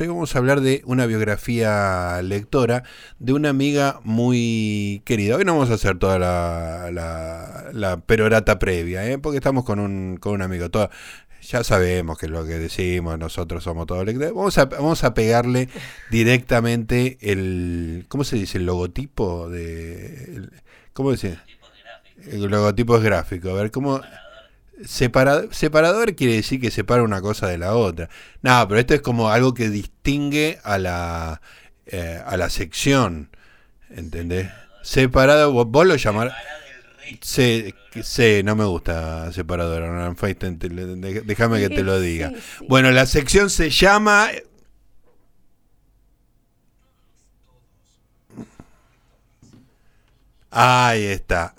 Hoy vamos a hablar de una biografía lectora de una amiga muy querida. Hoy no vamos a hacer toda la, la, perorata previa, ¿eh? porque estamos con un, con un amigo. ya sabemos que lo que decimos, nosotros somos todos lectores. Vamos a, vamos a pegarle directamente el. ¿Cómo se dice? El logotipo de. ¿Cómo dice? El logotipo es gráfico. A ver, ¿cómo.? Separador quiere decir que separa una cosa de la otra. No, pero esto es como algo que distingue a la, eh, a la sección. ¿Entendés? Separado, vos, lo llamar Sí, sí, no me gusta separador, déjame que te lo diga. Bueno, la sección se llama... Ahí está.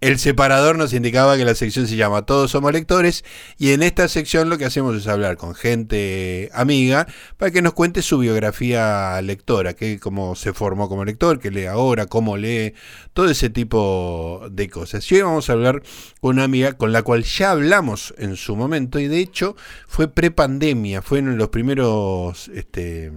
El separador nos indicaba que la sección se llama Todos somos lectores y en esta sección lo que hacemos es hablar con gente amiga para que nos cuente su biografía lectora, que cómo se formó como lector, qué lee ahora, cómo lee, todo ese tipo de cosas. Y hoy vamos a hablar con una amiga con la cual ya hablamos en su momento y de hecho fue prepandemia, fue en los primeros este,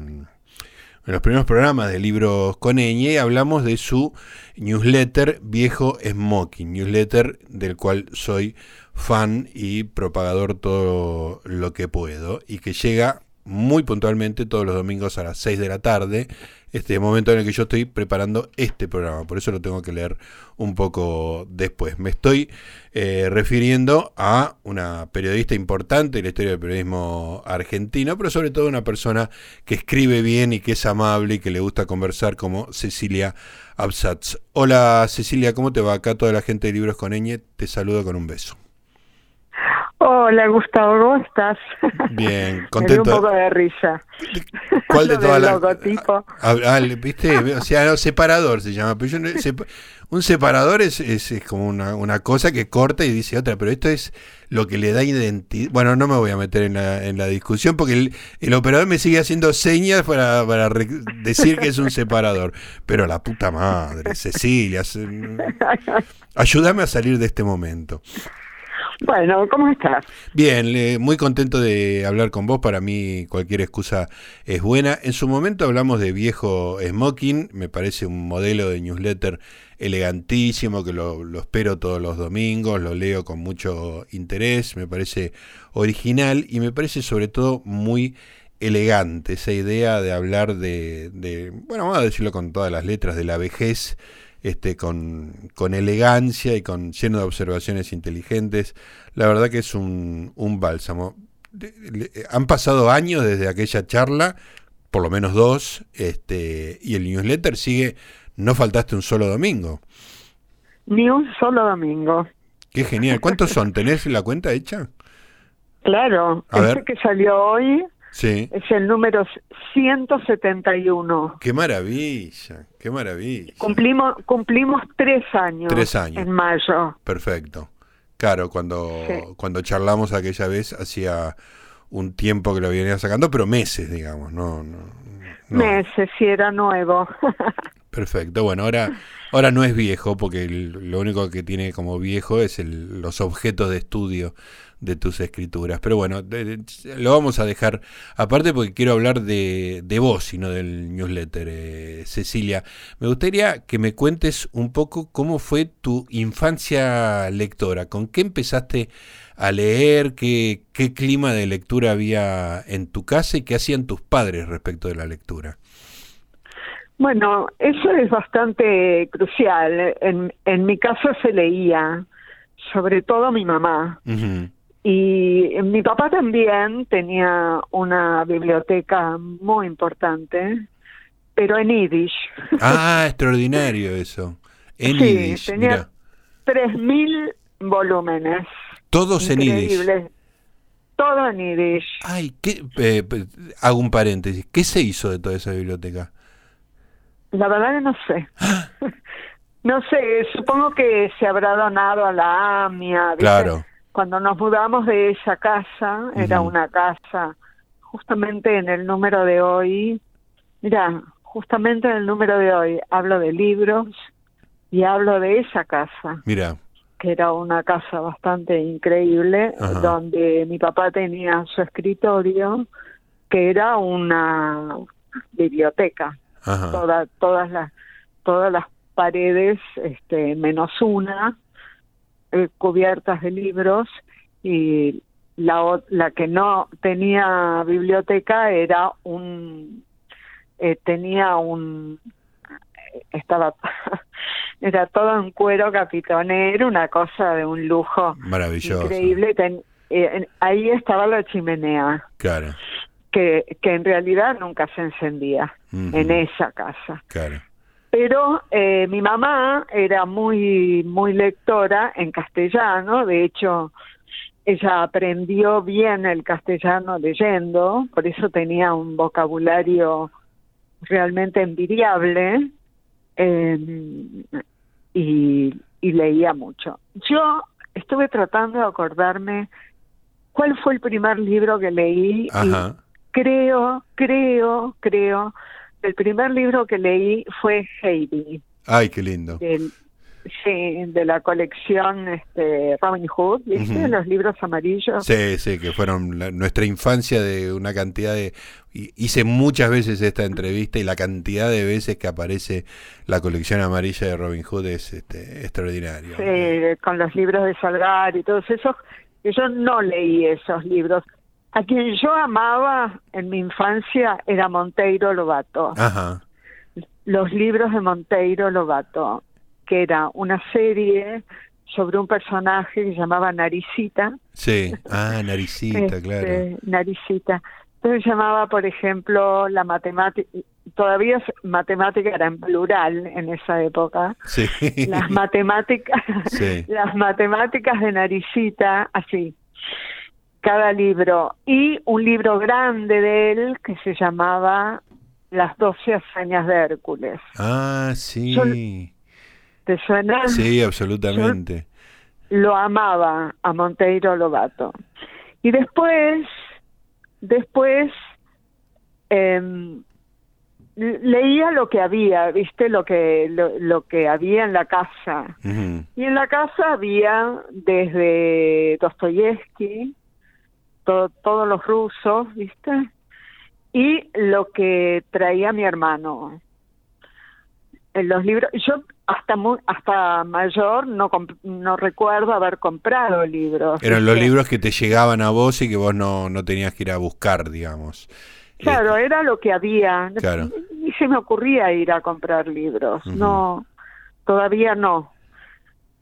en los primeros programas de Libros con Eñe hablamos de su newsletter Viejo Smoking, newsletter del cual soy fan y propagador todo lo que puedo y que llega muy puntualmente todos los domingos a las 6 de la tarde, este momento en el que yo estoy preparando este programa, por eso lo tengo que leer un poco después. Me estoy eh, refiriendo a una periodista importante en la historia del periodismo argentino, pero sobre todo una persona que escribe bien y que es amable y que le gusta conversar como Cecilia Absatz. Hola Cecilia, ¿cómo te va? Acá toda la gente de Libros con Eñe, te saludo con un beso. Hola Gustavo, ¿cómo estás? Bien, contento. un poco de risa. ¿Cuál de todas las? logotipo. Ah, ah, ¿viste? O sea, separador se llama. Pero un separador es, es, como una, una, cosa que corta y dice otra, pero esto es lo que le da identidad. Bueno, no me voy a meter en la, en la discusión porque el, el, operador me sigue haciendo señas para, para decir que es un separador. Pero la puta madre, Cecilia, ayúdame a salir de este momento. Bueno, ¿cómo estás? Bien, muy contento de hablar con vos. Para mí cualquier excusa es buena. En su momento hablamos de viejo smoking. Me parece un modelo de newsletter elegantísimo que lo, lo espero todos los domingos. Lo leo con mucho interés. Me parece original y me parece sobre todo muy elegante esa idea de hablar de, de bueno, vamos a decirlo con todas las letras, de la vejez este, con, con, elegancia y con lleno de observaciones inteligentes. La verdad que es un, un bálsamo. Han pasado años desde aquella charla, por lo menos dos, este, y el newsletter sigue, no faltaste un solo domingo. Ni un solo domingo. Qué genial. ¿Cuántos son? ¿Tenés la cuenta hecha? Claro, ese que salió hoy Sí. Es el número 171. Qué maravilla, qué maravilla. Cumplimos, cumplimos tres años. Tres años. En mayo. Perfecto. Claro, cuando, cuando charlamos aquella vez hacía un tiempo que lo venía sacando, pero meses, digamos, no, no, Meses, si era nuevo. Perfecto, bueno, ahora, ahora no es viejo, porque lo único que tiene como viejo es el, los objetos de estudio de tus escrituras. Pero bueno, lo vamos a dejar aparte porque quiero hablar de, de vos y no del newsletter, eh, Cecilia. Me gustaría que me cuentes un poco cómo fue tu infancia lectora, con qué empezaste a leer, qué, qué clima de lectura había en tu casa y qué hacían tus padres respecto de la lectura. Bueno, eso es bastante crucial. En, en mi caso se leía, sobre todo mi mamá. Y mi papá también tenía una biblioteca muy importante, pero en Yiddish. Ah, extraordinario eso. En sí, Yiddish, tenía tres mil volúmenes. Todos en Yiddish. Todo en Yiddish. Ay, ¿qué, eh, hago un paréntesis. ¿Qué se hizo de toda esa biblioteca? La verdad que no sé. no sé, supongo que se habrá donado a la AMIA. Claro cuando nos mudamos de esa casa, era una casa justamente en el número de hoy, mira, justamente en el número de hoy hablo de libros y hablo de esa casa. Mira. Que era una casa bastante increíble, donde mi papá tenía su escritorio, que era una biblioteca. Toda, todas las todas las paredes, este, menos una, eh, cubiertas de libros y la, la que no tenía biblioteca era un eh, tenía un estaba era todo en cuero capitonero una cosa de un lujo maravilloso. increíble. Eh, ahí estaba la chimenea. Claro. Que que en realidad nunca se encendía en esa casa. Claro pero eh, mi mamá era muy muy lectora en castellano de hecho ella aprendió bien el castellano leyendo, por eso tenía un vocabulario realmente envidiable em, y, leía mucho. Yo estuve tratando de acordarme cuál fue el primer libro que leí y creo, creo, creo, el primer libro que leí fue Heidi. Ay, qué lindo. Sí, de la colección este, Robin Hood, ¿viste? Los libros amarillos. Sí, sí, que fueron nuestra infancia de una cantidad de... Hice muchas veces esta entrevista y la cantidad de veces que aparece la colección amarilla de Robin Hood es este, extraordinario. Sí, con los libros de Salgar y todos esos. Yo no leí esos libros. A quien yo amaba en mi infancia era Monteiro Lobato. Ajá. Los libros de Monteiro Lobato que era una serie sobre un personaje que se llamaba Naricita. Sí, ah, Naricita, este, claro. Naricita. Entonces llamaba, por ejemplo, la matemática, todavía matemática era en plural en esa época. Sí. Las matemáticas, las matemáticas de Naricita, así, cada libro. Y un libro grande de él que se llamaba Las doce hazañas de Hércules. Ah, sí. ¿Te suena? Sí, absolutamente. lo amaba a Monteiro Lobato. Y después, después em, leía lo que había, viste lo que lo, que había en la casa. Y en la casa había desde Dostoyevsky, todos los rusos, viste, y lo que traía mi hermano. En los libros, yo hasta muy, hasta mayor no no recuerdo haber comprado libros. Eran los libros que te llegaban a vos y que vos no, no tenías que ir a buscar, digamos. Claro, este, era lo que había. Claro. Y se me ocurría ir a comprar libros. No, todavía no.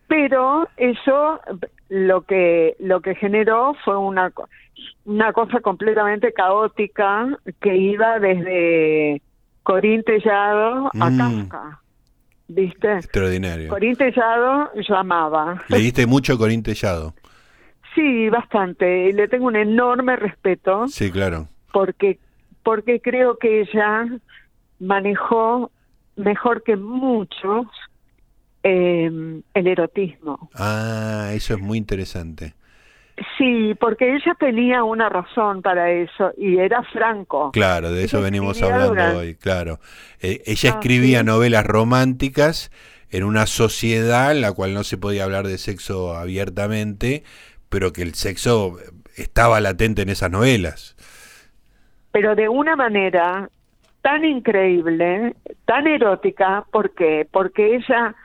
Pero eso lo que lo que generó fue una una cosa completamente caótica que iba desde Corín Tellado a mm. Kafka. ¿viste? Extraordinario. Corín Tellado yo amaba. ¿Leíste mucho Corín Tellado? Sí, bastante. Y le tengo un enorme respeto. Sí, claro. Porque, porque creo que ella manejó mejor que muchos eh, el erotismo. Ah, eso es muy interesante. Sí, porque ella tenía una razón para eso y era Franco. Claro, de eso venimos hablando hoy, claro. Eh, ella ah, escribía novelas románticas en una sociedad en la cual no se podía hablar de sexo abiertamente, pero que el sexo estaba latente en esas novelas. Pero de una manera tan increíble, tan erótica, ¿por qué? Porque ella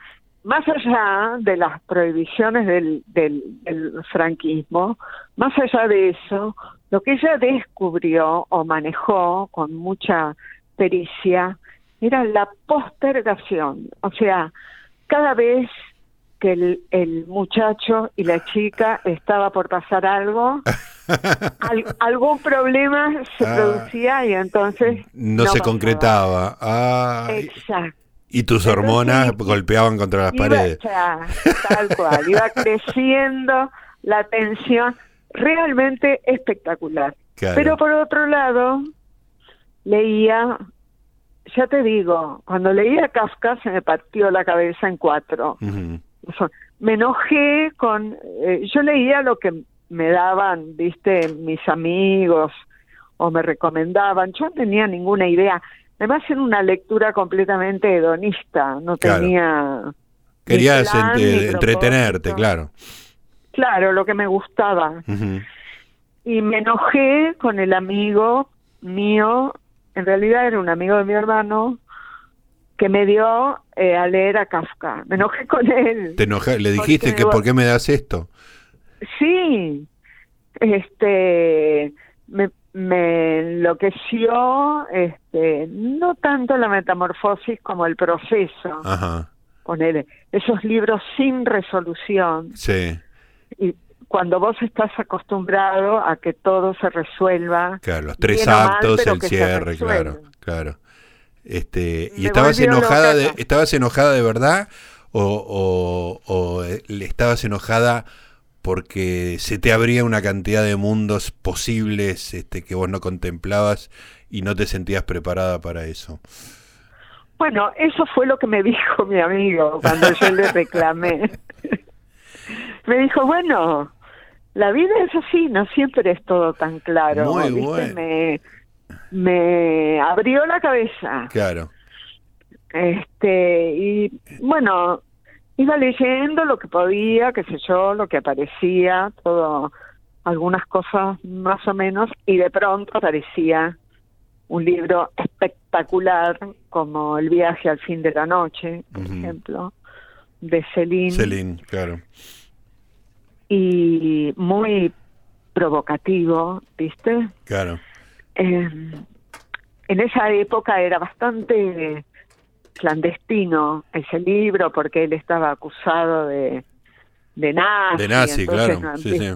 más allá de las prohibiciones del, del, franquismo, más allá de eso, lo que ella descubrió o manejó con mucha pericia era la postergación. O sea, cada vez que el, el muchacho y la chica estaba por pasar algo, algún problema se ah. producía y entonces... No, se concretaba. Exacto. Y tus hormonas golpeaban contra las paredes. tal cual, iba creciendo la tensión, realmente espectacular. Pero por otro lado, leía, ya te digo, cuando leía Kafka se me partió la cabeza en cuatro. Me enojé con, eh, yo leía lo que me daban, viste, mis amigos o me recomendaban, yo no tenía ninguna idea Además era una lectura completamente hedonista, no tenía... Querías entretenerte, claro. Claro, lo que me gustaba. Y me enojé con el amigo mío, en realidad era un amigo de mi hermano, que me dio eh, a leer a Kafka. Me enojé con él. ¿Te enojé? ¿Le dijiste que por qué me das esto? Sí, este, me, me enloqueció, este, no tanto la metamorfosis como el proceso. Ajá. Poner esos libros sin resolución. Sí. Y cuando vos estás acostumbrado a que todo se resuelva. Claro, los tres actos, el cierre, claro, claro. Este, ¿Y estabas enojada, de, estabas enojada de verdad o, o, o eh, estabas enojada porque se te abría una cantidad de mundos posibles este, que vos no contemplabas y no te sentías preparada para eso? Bueno, eso fue lo que me dijo mi amigo cuando yo le reclamé. me dijo, bueno, la vida es así, no siempre es todo tan claro. Muy bueno. Me, me abrió la cabeza. Claro. Este, y bueno, iba leyendo lo que podía, qué sé yo, lo que aparecía, todo, algunas cosas más o menos, y de pronto aparecía un libro espectacular como El viaje al fin de la noche, por ejemplo, de Celine. Celine, claro. Y muy provocativo, ¿viste? Claro. Eh, en esa época era bastante clandestino ese libro porque él estaba acusado de, de nazi. De nazi, claro. sí, sí.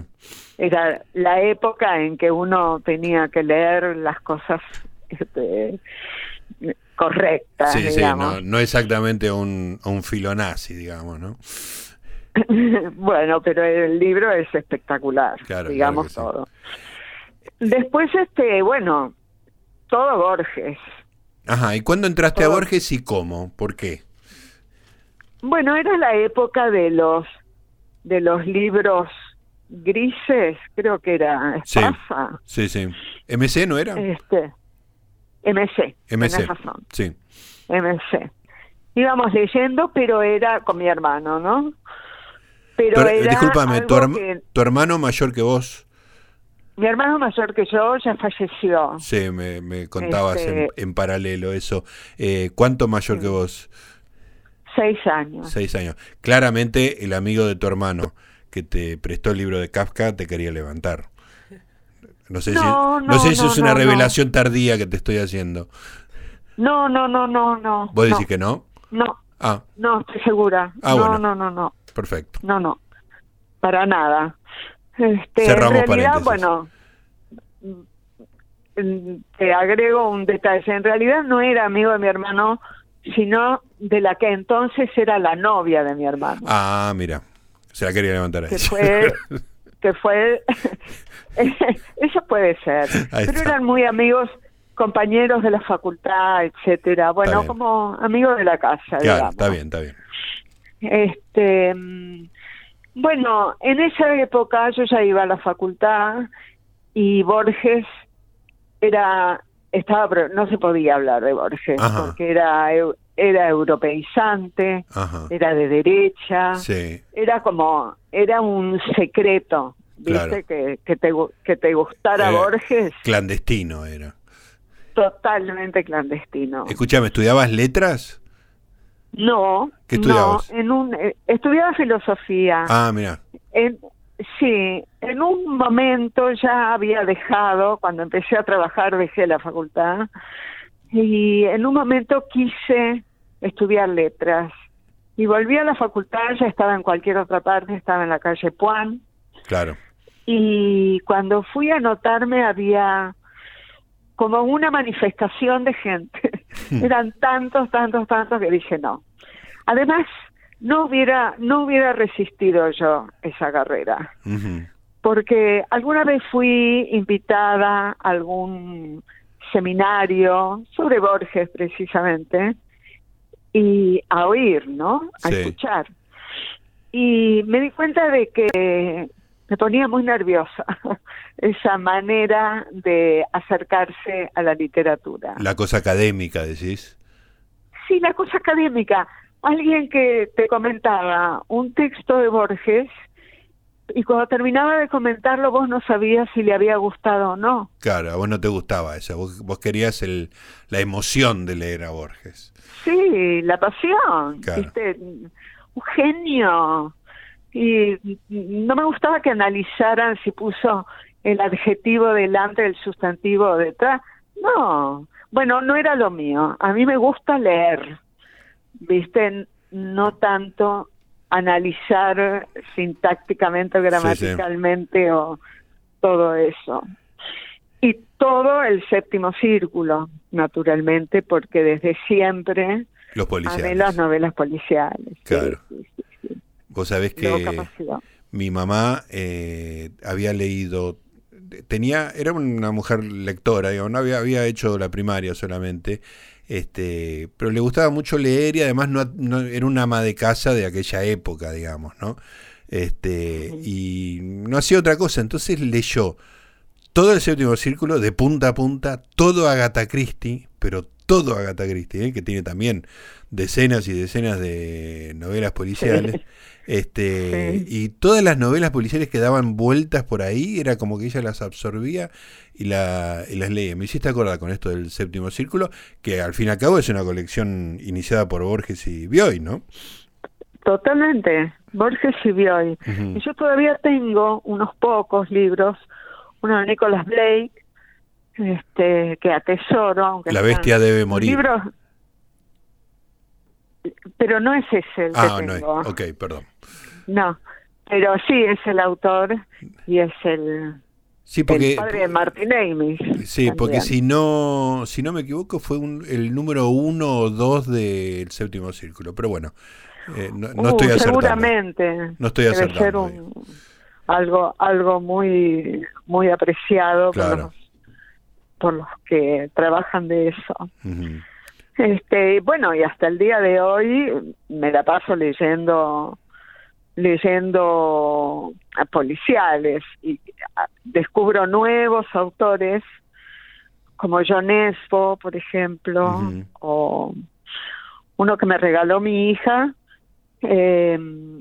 Era la época en que uno tenía que leer las cosas este, correctas. Sí, sí, no, no exactamente un, un filonazi, digamos, ¿no? bueno, pero el libro es espectacular, digamos todo. Después, este, bueno, todo Borges. Ajá, ¿y cuándo entraste a Borges y cómo? ¿Por qué? Bueno, era la época de los de los libros grises, creo que era Espasa. Sí, sí, ¿MC no era? Este, MC. MC. Sí. MC. Íbamos leyendo, pero era con mi hermano, ¿no? Pero, era discúlpame, tu, hermano mayor que vos. Mi hermano mayor que yo ya falleció. Sí, me, contabas en, este, paralelo eso. Eh, ¿Cuánto mayor que vos? Seis años. Seis años. Claramente el amigo de tu hermano que te prestó el libro de Kafka te quería levantar. No sé si, no, sé si es una revelación tardía que te estoy haciendo. No, no, no, no, no. ¿Vos decís que no? No. Ah. No, estoy segura. Ah, no, no, no, no. Perfecto. No, no, para nada. Este, en realidad, bueno, mm, te agrego un detalle. En realidad no era amigo de mi hermano, sino de la que entonces era la novia de mi hermano. Ah, mira, se la quería levantar a que fue, que fue, eso puede ser. Pero eran muy amigos, compañeros de la facultad, etcétera. Bueno, como amigos de la casa. Claro, está bien, está bien. Este, bueno, en esa época yo ya iba a la facultad y Borges era estaba no se podía hablar de Borges porque era era europeizante, era de derecha, era como era un secreto, ¿viste? Que, que, te, que te gustara eh, Borges. Clandestino era. Totalmente clandestino. Escúchame, ¿estudiabas letras? No, no, en un, eh, estudiaba filosofía. Ah, mira. En, sí, en un momento ya había dejado, cuando empecé a trabajar dejé la facultad y en un momento quise estudiar letras y volví a la facultad, ya estaba en cualquier otra parte, estaba en la calle Puan. Claro. Y cuando fui a anotarme había como una manifestación de gente. Eran tantos, tantos, tantos que dije no. Además, no hubiera, no hubiera resistido yo esa carrera. Porque alguna vez fui invitada a algún seminario sobre Borges precisamente y a oír, ¿no? A escuchar. Y me di cuenta de que me ponía muy nerviosa esa manera de acercarse a la literatura. La cosa académica, decís. Sí, la cosa académica. Alguien que te comentaba un texto de Borges y cuando terminaba de comentarlo vos no sabías si le había gustado o no. Claro, a vos no te gustaba eso, vos, vos querías el, la emoción de leer a Borges. Sí, la pasión, ¿viste? un genio. Y no me gustaba que analizaran si puso el adjetivo delante del sustantivo detrás. No, bueno, no era lo mío. A mí me gusta leer, ¿viste? No tanto analizar sintácticamente o gramaticalmente o todo eso. Y todo el séptimo círculo, naturalmente, porque desde siempre los policiales. las novelas policiales. Claro. Vos sabés que mi mamá eh, había leído, tenía, era una mujer lectora, digamos, no había, había hecho la primaria solamente, este, pero le gustaba mucho leer y además no, era una ama de casa de aquella época, digamos, ¿no? Este, y no hacía otra cosa, entonces leyó todo el séptimo círculo de punta a punta, todo Agatha Christie, pero todo Agatha Christie, ¿eh? que tiene también decenas y decenas de novelas policiales. Este, Y todas las novelas policiales que daban vueltas por ahí, era como que ella las absorbía y, la, y las leía. Me hiciste acordar con esto del séptimo círculo, que al fin y al cabo es una colección iniciada por Borges y Bioy, ¿no? Totalmente, Borges y Bioy. Y yo todavía tengo unos pocos libros, uno de Nicholas Blake, este, que atesoro. Aunque la bestia debe morir. Libros, pero no es ese el ah, que no tengo. Es. Ok, perdón. No, pero sí es el autor y es el, sí, porque, el padre de Martin Amis. Sí, porque si no, si no me equivoco fue un, el número uno o dos del séptimo círculo, pero bueno, eh, no, no estoy uh, acertando. Seguramente. No estoy acertando. Debe ser un, algo, algo muy, muy apreciado por, los, por los que trabajan de eso. Este, bueno, y hasta el día de hoy me la paso leyendo leyendo a policiales y descubro nuevos autores como John Espo, por ejemplo, o uno que me regaló mi hija, eh,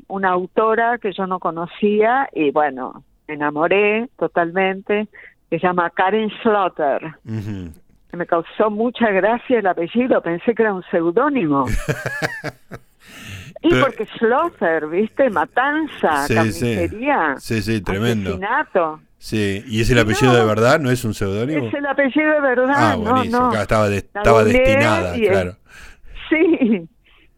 una autora que yo no conocía y bueno, me enamoré totalmente, se llama Karen Slaughter me causó mucha gracia el apellido, pensé que era un seudónimo. y porque Slaughter, ¿viste? Matanza, sí, carnicería, sí. sí, tremendo. asesinato. Sí, ¿y es el apellido de verdad? ¿No es un seudónimo? Es el apellido de verdad, ah, buenísimo. estaba, estaba destinada, claro. sí,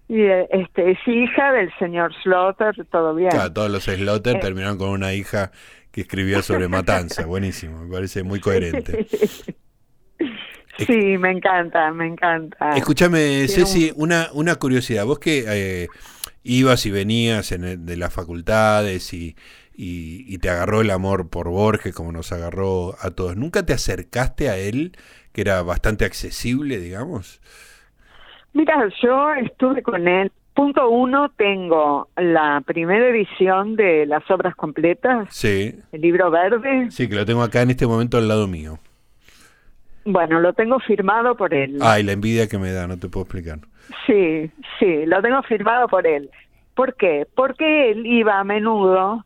y este, es hija del señor Slaughter, todo bien. Claro, todos los Slaughter eh. terminaron con una hija que escribía sobre matanza, buenísimo, me parece muy coherente. Sí, me encanta, me encanta. Escúchame, Ceci, una, una curiosidad. Vos que eh, ibas y venías en de las facultades y, y, te agarró el amor por Borges, como nos agarró a todos, ¿nunca te acercaste a él, que era bastante accesible, digamos? Mira, yo estuve con él. Punto uno, tengo la primera edición de las obras completas. Sí. El libro verde. Sí, que lo tengo acá en este momento al lado mío. Bueno, lo tengo firmado por él. Ay, la envidia que me da, no te puedo explicar. Sí, sí, lo tengo firmado por él. ¿Por qué? Porque él iba a menudo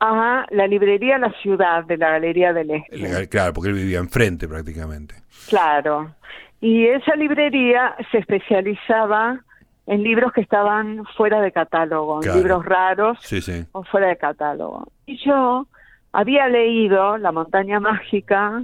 a la librería La Ciudad de la Galería del Este. Claro, porque él vivía enfrente prácticamente. Claro. Y esa librería se especializaba en libros que estaban fuera de catálogo, libros raros sí, sí. o fuera de catálogo. Y yo había leído La montaña mágica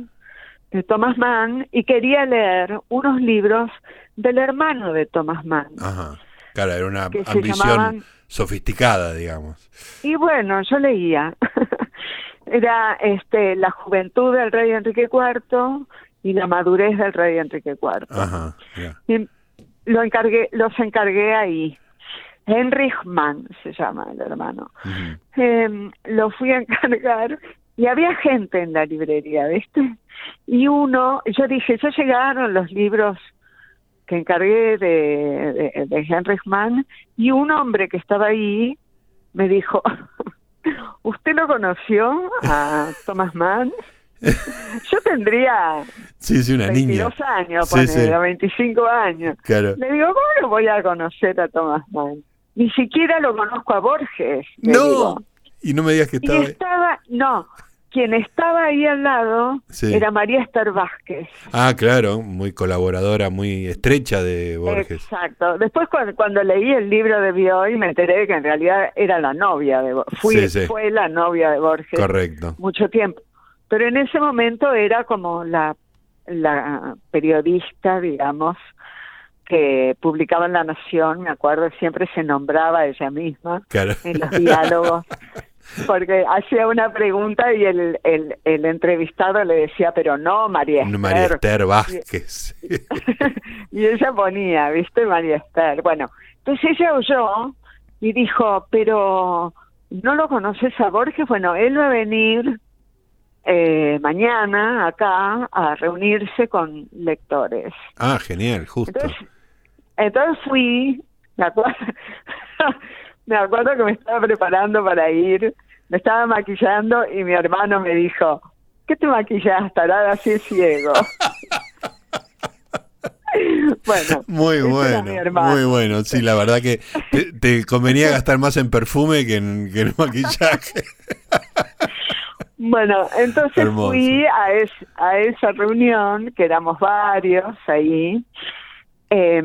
de Thomas Mann y quería leer unos libros del hermano de Thomas Mann. Ajá. Claro, era una ambición sofisticada, digamos. Y bueno, yo leía. era este La juventud del rey Enrique IV y la madurez del rey Enrique IV. Ajá, y lo encargué, los encargué ahí. Henrich Mann se llama el hermano. Em, lo fui a encargar y había gente en la librería, ¿viste? Y uno, yo dije, ya llegaron los libros que encargué de, de, Mann, y un hombre que estaba ahí me dijo, ¿usted lo conoció a Thomas Mann? Yo tendría sí, sí, una 22 años, sí, 25 años. Claro. Le digo, ¿cómo lo voy a conocer a Thomas Mann? Ni siquiera lo conozco a Borges. no, Y no me digas que estaba... Y estaba, no, quien estaba ahí al lado era María Esther Vázquez. Ah, claro, muy colaboradora, muy estrecha de Borges. Exacto. Después cuando, leí el libro de Bioy me enteré que en realidad era la novia de Borges. Fue la novia de Borges. Correcto. Mucho tiempo. Pero en ese momento era como la, la periodista, digamos, que publicaba en La Nación, me acuerdo, siempre se nombraba ella misma en los diálogos. porque hacía una pregunta y el, el, el, entrevistado le decía, pero no, María Esther. María Esther Vázquez. y ella ponía, ¿viste? María Esther. Bueno, entonces ella oyó y dijo, pero ¿no lo conoces a Borges? Bueno, él va a venir eh, mañana acá a reunirse con lectores. Ah, genial, justo. Entonces, entonces fui, me acuerdo, me acuerdo que me estaba preparando para ir, me estaba maquillando y mi hermano me dijo, ¿qué te maquillas, tarada, así ciego? bueno, muy bueno, muy bueno. Sí, la verdad que te, convenía gastar más en perfume que en, el maquillaje. Bueno, entonces fui a, a esa reunión, que éramos varios ahí, eh,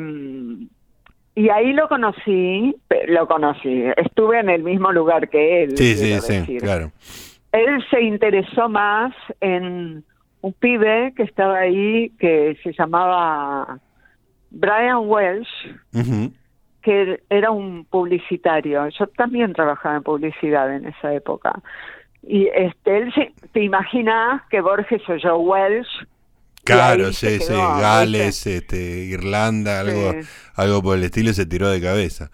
y ahí lo conocí, lo conocí, estuve en el mismo lugar que él. Sí, sí, sí, claro. Él se interesó más en un pibe que estaba ahí que se llamaba Brian Welsh, que era un publicitario. Yo también trabajaba en publicidad en esa época. Y este, él, te imaginas que Borges oyó Welsh Claro, sí, sí, Gales, este, Irlanda, algo, algo por el estilo, se tiró de cabeza.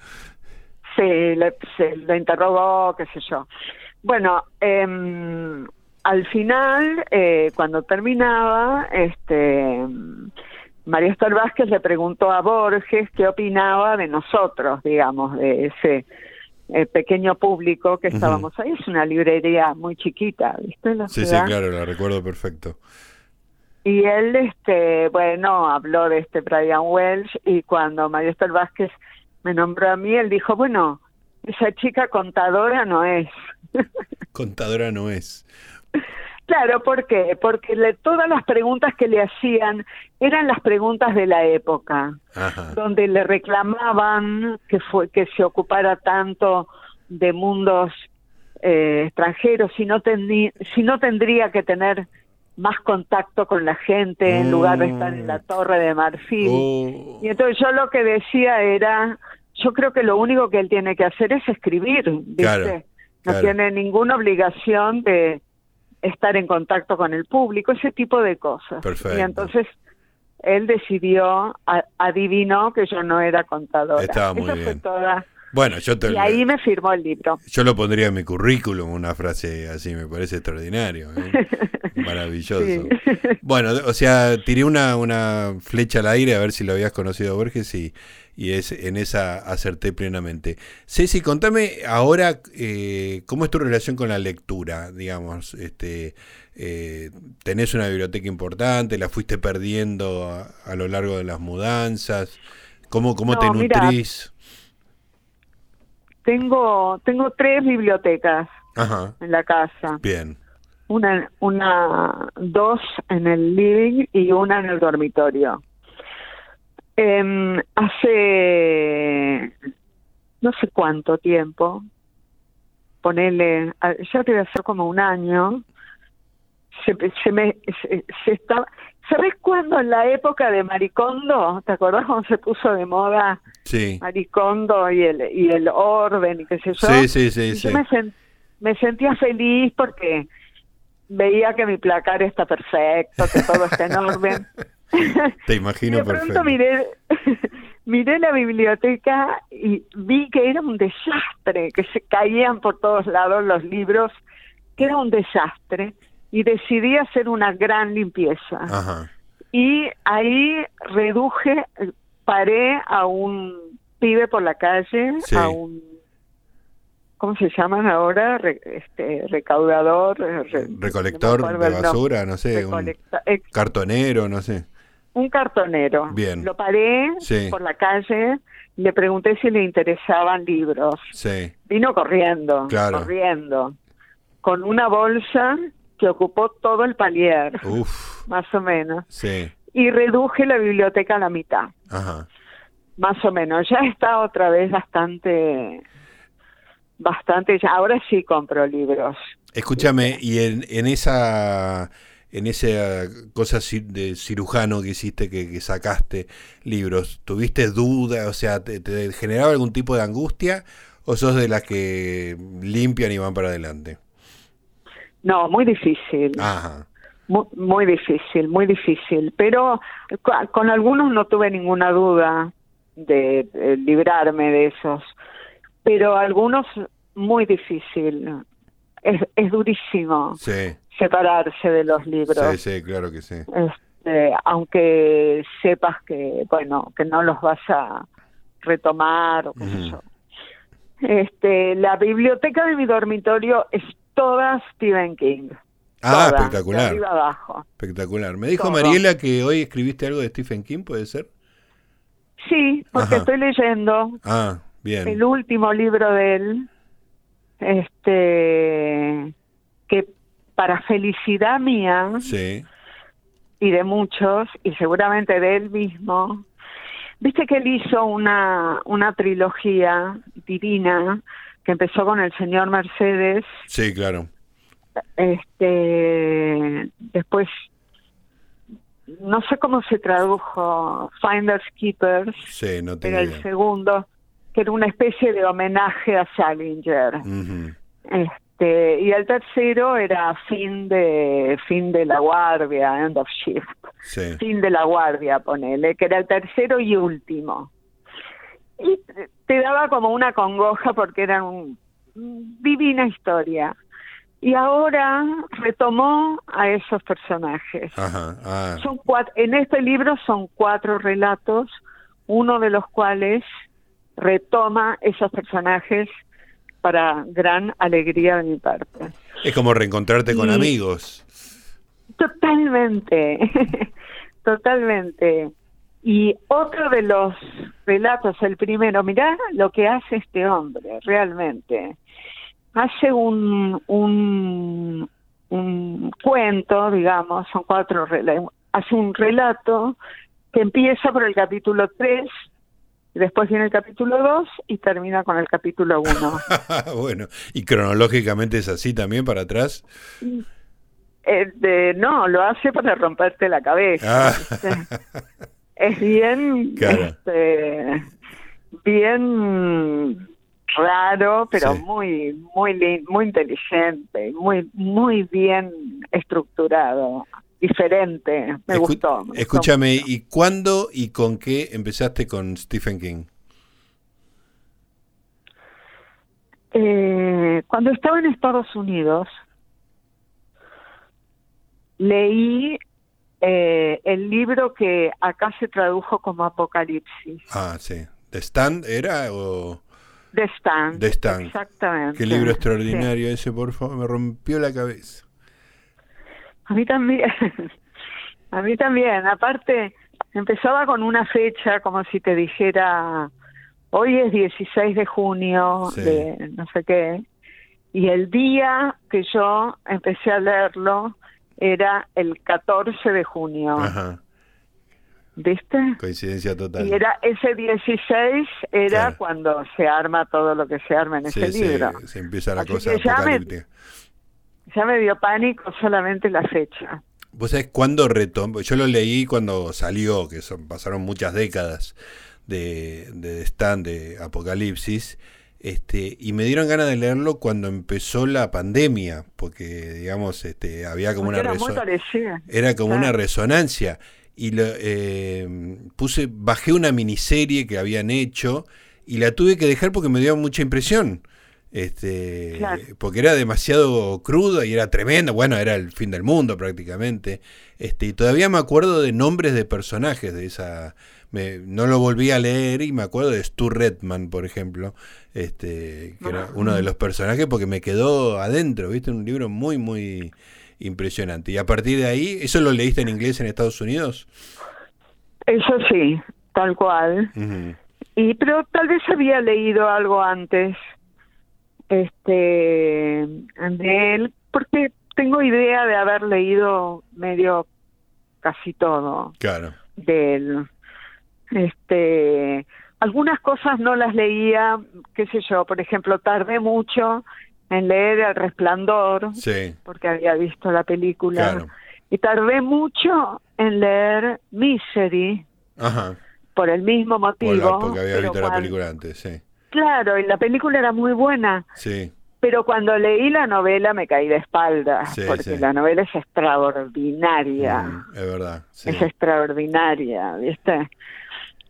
Sí, le, se, lo interrogó, qué sé yo. Bueno, eh, al final, eh, cuando terminaba, este, María Esther Vázquez le preguntó a Borges qué opinaba de nosotros, digamos, de ese eh, pequeño público que estábamos ahí. Es una librería muy chiquita, ¿viste? sí, sí, claro, la recuerdo perfecto. Y él, este, bueno, habló de este Brian Welsh y cuando María Vázquez me nombró a mí, él dijo, bueno, esa chica contadora no es. contadora no es. Claro, ¿por qué? Porque le, todas las preguntas que le hacían eran las preguntas de la época, donde le reclamaban que fue que se ocupara tanto de mundos eh, extranjeros, si no, si no tendría que tener más contacto con la gente en lugar de estar en la mm. torre de marfil. Oh. Y entonces yo lo que decía era, yo creo que lo único que él tiene que hacer es escribir, ¿viste? no tiene ninguna obligación de estar en contacto con el público, ese tipo de cosas. Y entonces él decidió, adivinó que yo no era contadora. Estaba muy bien. toda bueno, yo te, y ahí me firmó el libro. Yo lo pondría en mi currículum, una frase así, me parece extraordinario. ¿eh? Maravilloso. Bueno, o sea, tiré una, una flecha al aire a ver si lo habías conocido a Borges y, y es, en esa acerté plenamente. Ceci, contame ahora eh, cómo es tu relación con la lectura, digamos, este, eh, tenés una biblioteca importante, la fuiste perdiendo a, lo largo de las mudanzas, ¿cómo, cómo te nutrís? Tengo, tengo tres bibliotecas en la casa. Bien. Una, una, dos en el living y una en el dormitorio. Eh, hace no sé cuánto tiempo, ponele, ya debe ser como un año, se, se me se, está ¿Sabes cuándo en la época de Maricondo, te acordás cuando se puso de moda sí. Maricondo y el y el orden y qué sé yo? Sí, sí, sí, sí. me, me sentía feliz porque veía que mi placar está perfecto, que todo está en orden. Te imagino de pronto miré miré la biblioteca y vi que era un desastre, que se caían por todos lados los libros, que era un desastre y decidí hacer una gran limpieza. Y ahí reduje, paré a un pibe por la calle, a un ¿cómo se llaman ahora? este, recaudador. Recolector de basura, no sé. Un cartonero, no sé. Un cartonero. Bien. Lo paré Sí. por la calle, le pregunté si le interesaban libros. Sí. Vino corriendo, Claro. corriendo, con una bolsa que ocupó todo el palier, Uf. más o menos, Sí. y reduje la biblioteca a la mitad, Ajá. más o menos. Ya está otra vez bastante, bastante, ya, ahora sí compro libros. Escúchame, y en, en esa en esa cosa de cirujano que hiciste, que, que sacaste libros, ¿tuviste duda? O sea, ¿te, te generaba algún tipo de angustia? ¿O sos de las que limpian y van para adelante? No, muy difícil. Ajá. Muy, muy difícil, muy difícil. Pero co- con algunos no tuve ninguna duda de, de librarme de esos. Pero algunos muy difícil. Es, es durísimo Sí, separarse de los libros. sí, sí, claro que sí. Este, aunque sepas que, bueno, que no los vas a retomar o qué sé yo. Este, la biblioteca de mi dormitorio es toda Stephen King. Ah, Toda, De espectacular, arriba abajo. espectacular. Me dijo Todo. Mariela que hoy escribiste algo de Stephen King, ¿puede ser? Sí, porque Ajá. estoy leyendo Ah, bien. el último libro de él, este, que para felicidad mía Sí, y de muchos, y seguramente de él mismo, viste que él hizo una, una trilogía divina que empezó con el señor Mercedes, sí, claro. este, después, no sé cómo se tradujo, Finders Keepers, Sí, no era el segundo, que era una especie de homenaje a Salinger. Este, y el tercero era fin de fin de la guardia, end of shift. Sí, Fin de la guardia, ponele, que era el tercero y último. Y te- daba como una congoja porque era un divina historia. Y ahora retomó a esos personajes. ajá. Ah, Son cuat- en este libro son cuatro relatos, uno de los cuales retoma esos personajes para gran alegría de mi parte. es como reencontrarte con amigos. Totalmente, totalmente. Y otro de los relatos, el primero, mirá lo que hace este hombre, realmente. Hace un, un, un cuento, digamos, son cuatro, rela- hace un relato que empieza por el capítulo 3, después viene el capítulo 2 y termina con el capítulo 1. bueno, y cronológicamente es así también para atrás. Eh, de- no, lo hace para romperte la cabeza. Ah. Es bien, Claro. este, bien raro, pero Sí. muy, muy, muy inteligente, muy, muy bien estructurado, diferente. Me Escu- gustó. me gustó Escúchame, mucho. ¿y cuándo y con qué empezaste con Stephen King? Eh, cuando estaba en Estados Unidos, leí eh, el libro que acá se tradujo como Apocalipsis, Ah, sí. ¿The Stand era o The Stand. The Stand. Exactamente. qué libro Sí. extraordinario ese, por favor? Me rompió la cabeza. A mí también. A mí también. Aparte, empezaba con una fecha como si te dijera, hoy es 16 de junio Sí. de no sé qué, y el día que yo empecé a leerlo era el 14 de junio, Ajá, ¿viste? coincidencia total. Y era ese 16 era Claro. cuando se arma todo lo que se arma en Sí, ese sí, libro. se empieza la Así cosa que ya me-. Ya me dio pánico solamente la fecha. ¿Vos sabés cuándo retomó? Yo lo leí cuando salió, que son, pasaron muchas décadas de, Stand, de Apocalipsis, este, y me dieron ganas de leerlo cuando empezó la pandemia, porque, digamos, este, había como Porque una era muy reso- parecida. era como una resonancia. Y lo, eh, puse, bajé una miniserie que habían hecho y la tuve que dejar porque me dio mucha impresión. Este, Claro. porque era demasiado crudo y era tremendo, bueno, era el fin del mundo prácticamente. Este, y todavía me acuerdo de nombres de personajes de esa me, no lo volví a leer y me acuerdo de Stu Redman, por ejemplo, este, que era uno de los personajes porque me quedó adentro, ¿viste? Un libro muy muy impresionante. Y a partir de ahí, ¿eso lo leíste en inglés en Estados Unidos? Eso sí, tal cual. Y pero tal vez había leído algo antes este de él porque tengo idea de haber leído medio casi todo. Claro. De él. Este algunas cosas no las leía, qué sé yo, por ejemplo, tardé mucho en leer El Resplandor, sí. porque había visto la película, y tardé mucho en leer Misery, Ajá. por el mismo motivo. porque había visto la película antes, sí. Claro, y la película era muy buena. Sí. Pero cuando leí la novela me caí de espaldas, porque la novela es extraordinaria. Mm, es verdad. Es extraordinaria, ¿viste?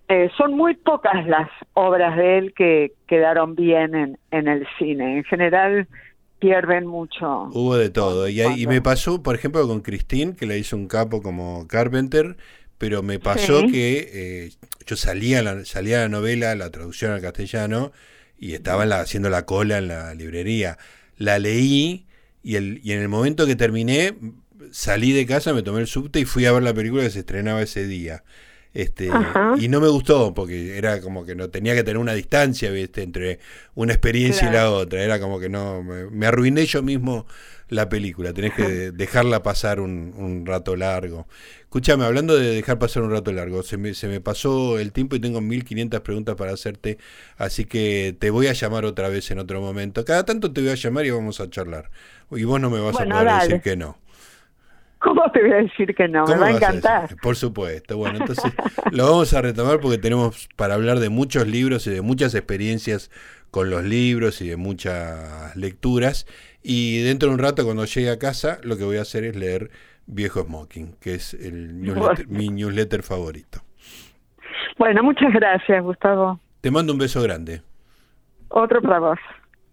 Eh, son muy pocas las obras de él que quedaron bien en, en el cine. En general pierden mucho. Hubo de todo. Y, y me pasó, por ejemplo, con Christine, que le hizo un capo como Carpenter, pero me pasó que eh, yo salía la, salía la novela, la traducción al castellano, y estaba haciendo la cola en la librería. La leí y, el, y en el momento que terminé, salí de casa, me tomé el subte y fui a ver la película que se estrenaba ese día. Este, y no me gustó porque era como que no tenía que tener una distancia ¿viste? entre una experiencia y la otra. Era como que no, me, arruiné yo mismo la película. Tenés que dejarla pasar un, un, rato largo. Escúchame, hablando de dejar pasar un rato largo, se me, se me pasó el tiempo y tengo 1500 preguntas para hacerte, así que te voy a llamar otra vez en otro momento. Cada tanto te voy a llamar y vamos a charlar. Y vos no me vas a poder decir que no. ¿Cómo te voy a decir que no? Me va a encantar. Por supuesto. Bueno, entonces lo vamos a retomar porque tenemos para hablar de muchos libros y de muchas experiencias con los libros y de muchas lecturas. Y dentro de un rato, cuando llegue a casa, lo que voy a hacer es leer Viejo Smoking, que es el mi newsletter favorito. Bueno, muchas gracias, Gustavo. Te mando un beso grande. Otro para vos.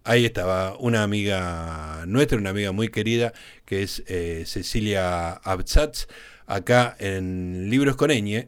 Ahí estaba una amiga nuestra, una amiga muy querida, que es eh, Cecilia Absatz, acá en Libros con Eñe.